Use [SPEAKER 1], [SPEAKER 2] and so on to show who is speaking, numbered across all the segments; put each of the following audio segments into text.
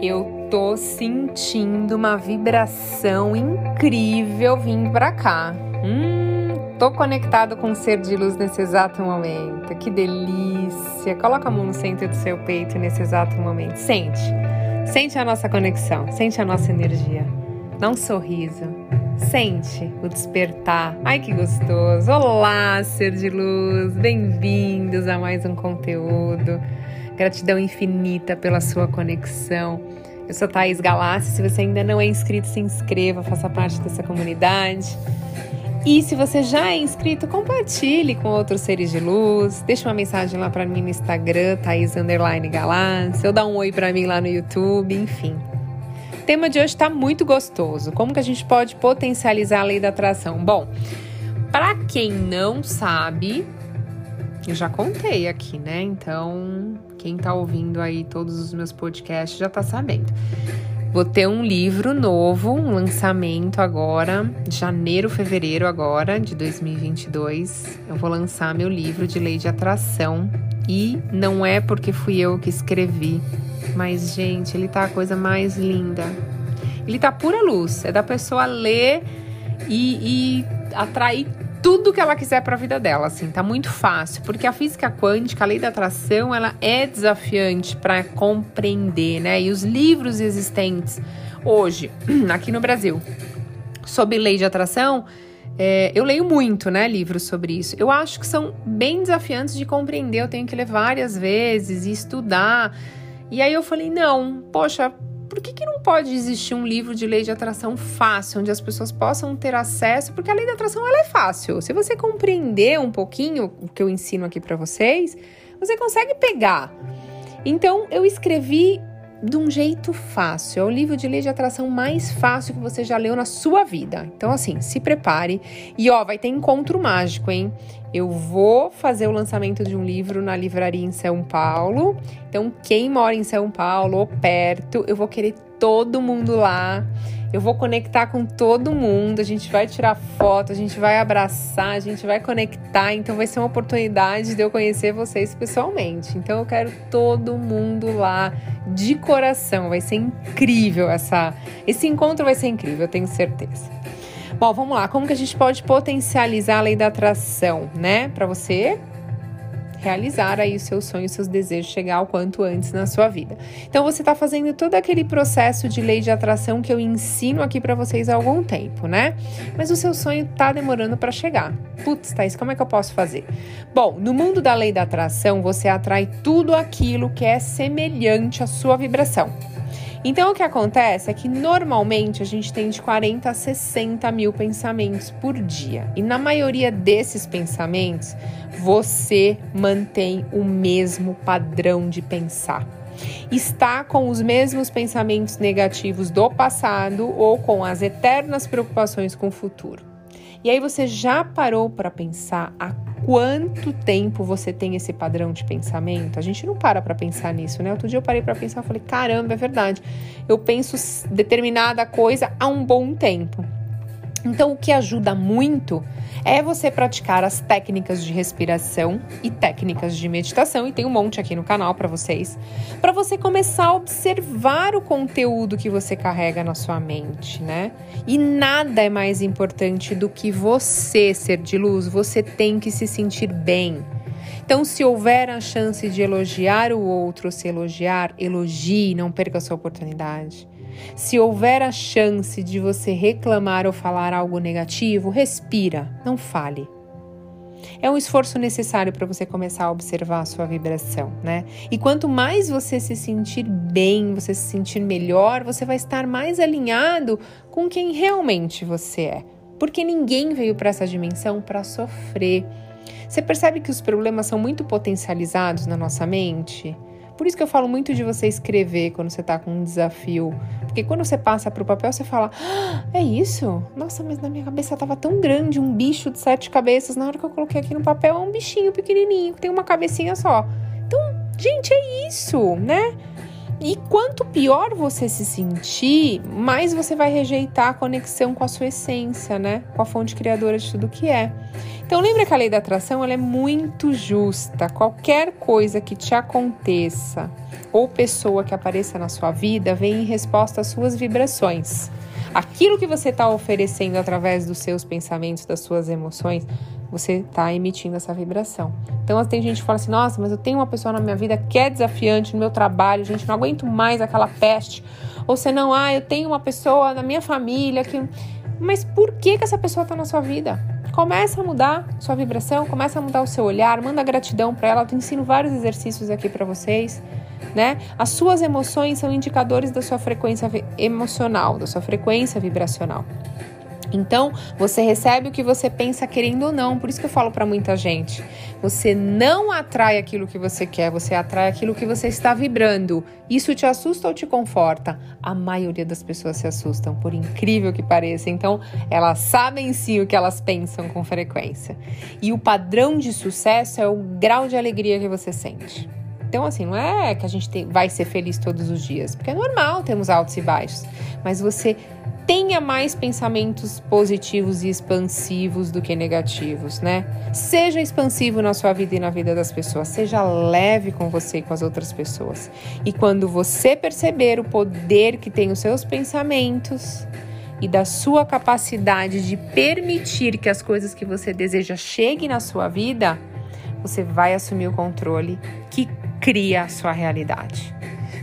[SPEAKER 1] Eu tô sentindo uma vibração incrível vindo pra cá. Hum, tô conectado com o ser de luz nesse exato momento. Que delícia! Coloca a mão no centro do seu peito nesse exato momento. Sente. Sente a nossa conexão, sente a nossa energia. Dá um sorriso. Sente o despertar. Ai que gostoso! Olá, ser de luz! Bem-vindos a mais um conteúdo. Gratidão infinita pela sua conexão. Eu sou Thaís Galassi. Se você ainda não é inscrito, se inscreva, faça parte dessa comunidade. E se você já é inscrito, compartilhe com outros seres de luz. Deixa uma mensagem lá para mim no Instagram, Thaís Galassi. Ou dá um oi para mim lá no YouTube, enfim. O tema de hoje está muito gostoso. Como que a gente pode potencializar a lei da atração? Bom, para quem não sabe, eu já contei aqui, né? Então, quem tá ouvindo aí todos os meus podcasts já tá sabendo. Vou ter um livro novo, um lançamento agora, janeiro, fevereiro agora, de 2022. Eu vou lançar meu livro de lei de atração. E não é porque fui eu que escrevi, mas, gente, ele tá a coisa mais linda. Ele tá pura luz. É da pessoa ler e, e atrair tudo que ela quiser para a vida dela, assim, tá muito fácil, porque a física quântica, a lei da atração, ela é desafiante para compreender, né? E os livros existentes hoje, aqui no Brasil, sobre lei de atração, é, eu leio muito, né, livros sobre isso. Eu acho que são bem desafiantes de compreender. Eu tenho que ler várias vezes e estudar. E aí eu falei, não, poxa, por que, que não pode existir um livro de lei de atração fácil, onde as pessoas possam ter acesso? Porque a lei da atração ela é fácil. Se você compreender um pouquinho o que eu ensino aqui para vocês, você consegue pegar. Então eu escrevi de um jeito fácil. É o livro de lei de atração mais fácil que você já leu na sua vida. Então, assim, se prepare. E ó, vai ter encontro mágico, hein? Eu vou fazer o lançamento de um livro na livraria em São Paulo. Então, quem mora em São Paulo ou perto, eu vou querer todo mundo lá. Eu vou conectar com todo mundo, a gente vai tirar foto, a gente vai abraçar, a gente vai conectar, então vai ser uma oportunidade de eu conhecer vocês pessoalmente. Então eu quero todo mundo lá de coração, vai ser incrível essa esse encontro vai ser incrível, eu tenho certeza. Bom, vamos lá, como que a gente pode potencializar a lei da atração, né? Para você realizar aí os seus sonhos, seus desejos, chegar o quanto antes na sua vida. Então você está fazendo todo aquele processo de lei de atração que eu ensino aqui para vocês há algum tempo, né? Mas o seu sonho está demorando para chegar. Putz, Thaís, como é que eu posso fazer? Bom, no mundo da lei da atração, você atrai tudo aquilo que é semelhante à sua vibração. Então, o que acontece é que normalmente a gente tem de 40 a 60 mil pensamentos por dia. E na maioria desses pensamentos, você mantém o mesmo padrão de pensar. Está com os mesmos pensamentos negativos do passado ou com as eternas preocupações com o futuro. E aí você já parou para pensar a quanto tempo você tem esse padrão de pensamento? A gente não para para pensar nisso, né? Outro dia eu parei para pensar, falei, caramba, é verdade. Eu penso determinada coisa há um bom tempo. Então, o que ajuda muito é você praticar as técnicas de respiração e técnicas de meditação, e tem um monte aqui no canal para vocês, para você começar a observar o conteúdo que você carrega na sua mente, né? E nada é mais importante do que você ser de luz, você tem que se sentir bem. Então, se houver a chance de elogiar o outro, se elogiar, elogie, não perca a sua oportunidade. Se houver a chance de você reclamar ou falar algo negativo, respira, não fale. É um esforço necessário para você começar a observar a sua vibração, né? E quanto mais você se sentir bem, você se sentir melhor, você vai estar mais alinhado com quem realmente você é. Porque ninguém veio para essa dimensão para sofrer. Você percebe que os problemas são muito potencializados na nossa mente? Por isso que eu falo muito de você escrever quando você está com um desafio. Porque quando você passa para o papel, você fala: ah, é isso? Nossa, mas na minha cabeça estava tão grande um bicho de sete cabeças. Na hora que eu coloquei aqui no papel, é um bichinho pequenininho, que tem uma cabecinha só. Então, gente, é isso, né? E quanto pior você se sentir, mais você vai rejeitar a conexão com a sua essência, né? Com a fonte criadora de tudo que é. Então lembra que a lei da atração ela é muito justa. Qualquer coisa que te aconteça ou pessoa que apareça na sua vida vem em resposta às suas vibrações. Aquilo que você está oferecendo através dos seus pensamentos, das suas emoções, você está emitindo essa vibração. Então, tem gente que fala assim: nossa, mas eu tenho uma pessoa na minha vida que é desafiante no meu trabalho, gente, não aguento mais aquela peste. Ou se não, ah, eu tenho uma pessoa na minha família que. Mas por que, que essa pessoa está na sua vida? Começa a mudar sua vibração, começa a mudar o seu olhar, manda gratidão para ela. Eu ensino vários exercícios aqui para vocês. Né? As suas emoções são indicadores da sua frequência emocional, da sua frequência vibracional. Então, você recebe o que você pensa querendo ou não. Por isso que eu falo para muita gente: você não atrai aquilo que você quer, você atrai aquilo que você está vibrando. Isso te assusta ou te conforta? A maioria das pessoas se assustam, por incrível que pareça. Então, elas sabem sim o que elas pensam com frequência. E o padrão de sucesso é o grau de alegria que você sente. Então, assim, não é que a gente vai ser feliz todos os dias, porque é normal termos altos e baixos, mas você tenha mais pensamentos positivos e expansivos do que negativos, né? Seja expansivo na sua vida e na vida das pessoas, seja leve com você e com as outras pessoas. E quando você perceber o poder que tem os seus pensamentos e da sua capacidade de permitir que as coisas que você deseja cheguem na sua vida, você vai assumir o controle que cria a sua realidade.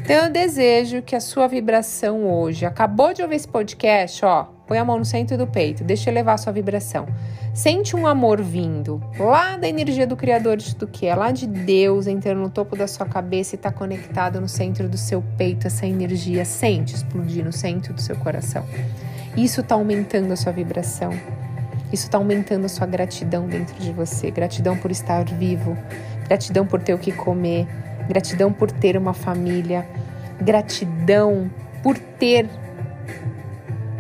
[SPEAKER 1] Então eu desejo que a sua vibração hoje, acabou de ouvir esse podcast, ó, põe a mão no centro do peito, deixa eu levar a sua vibração. Sente um amor vindo lá da energia do Criador de tudo que é, lá de Deus entrando no topo da sua cabeça e está conectado no centro do seu peito, essa energia sente explodir no centro do seu coração. Isso está aumentando a sua vibração. Isso está aumentando a sua gratidão dentro de você. Gratidão por estar vivo, gratidão por ter o que comer, gratidão por ter uma família, gratidão por ter,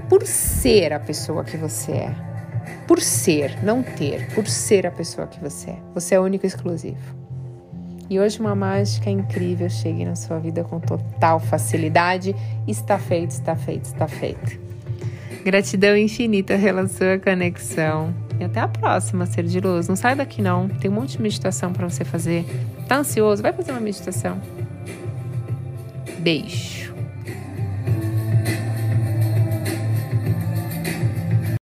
[SPEAKER 1] por ser a pessoa que você é. Por ser, não ter, por ser a pessoa que você é. Você é único e exclusivo. E hoje uma mágica incrível chegue na sua vida com total facilidade. Está feito, está feito, está feito. Gratidão infinita pela sua conexão. E até a próxima, ser de luz. Não sai daqui não. Tem um monte de meditação para você fazer. Tá ansioso? Vai fazer uma meditação. Beijo.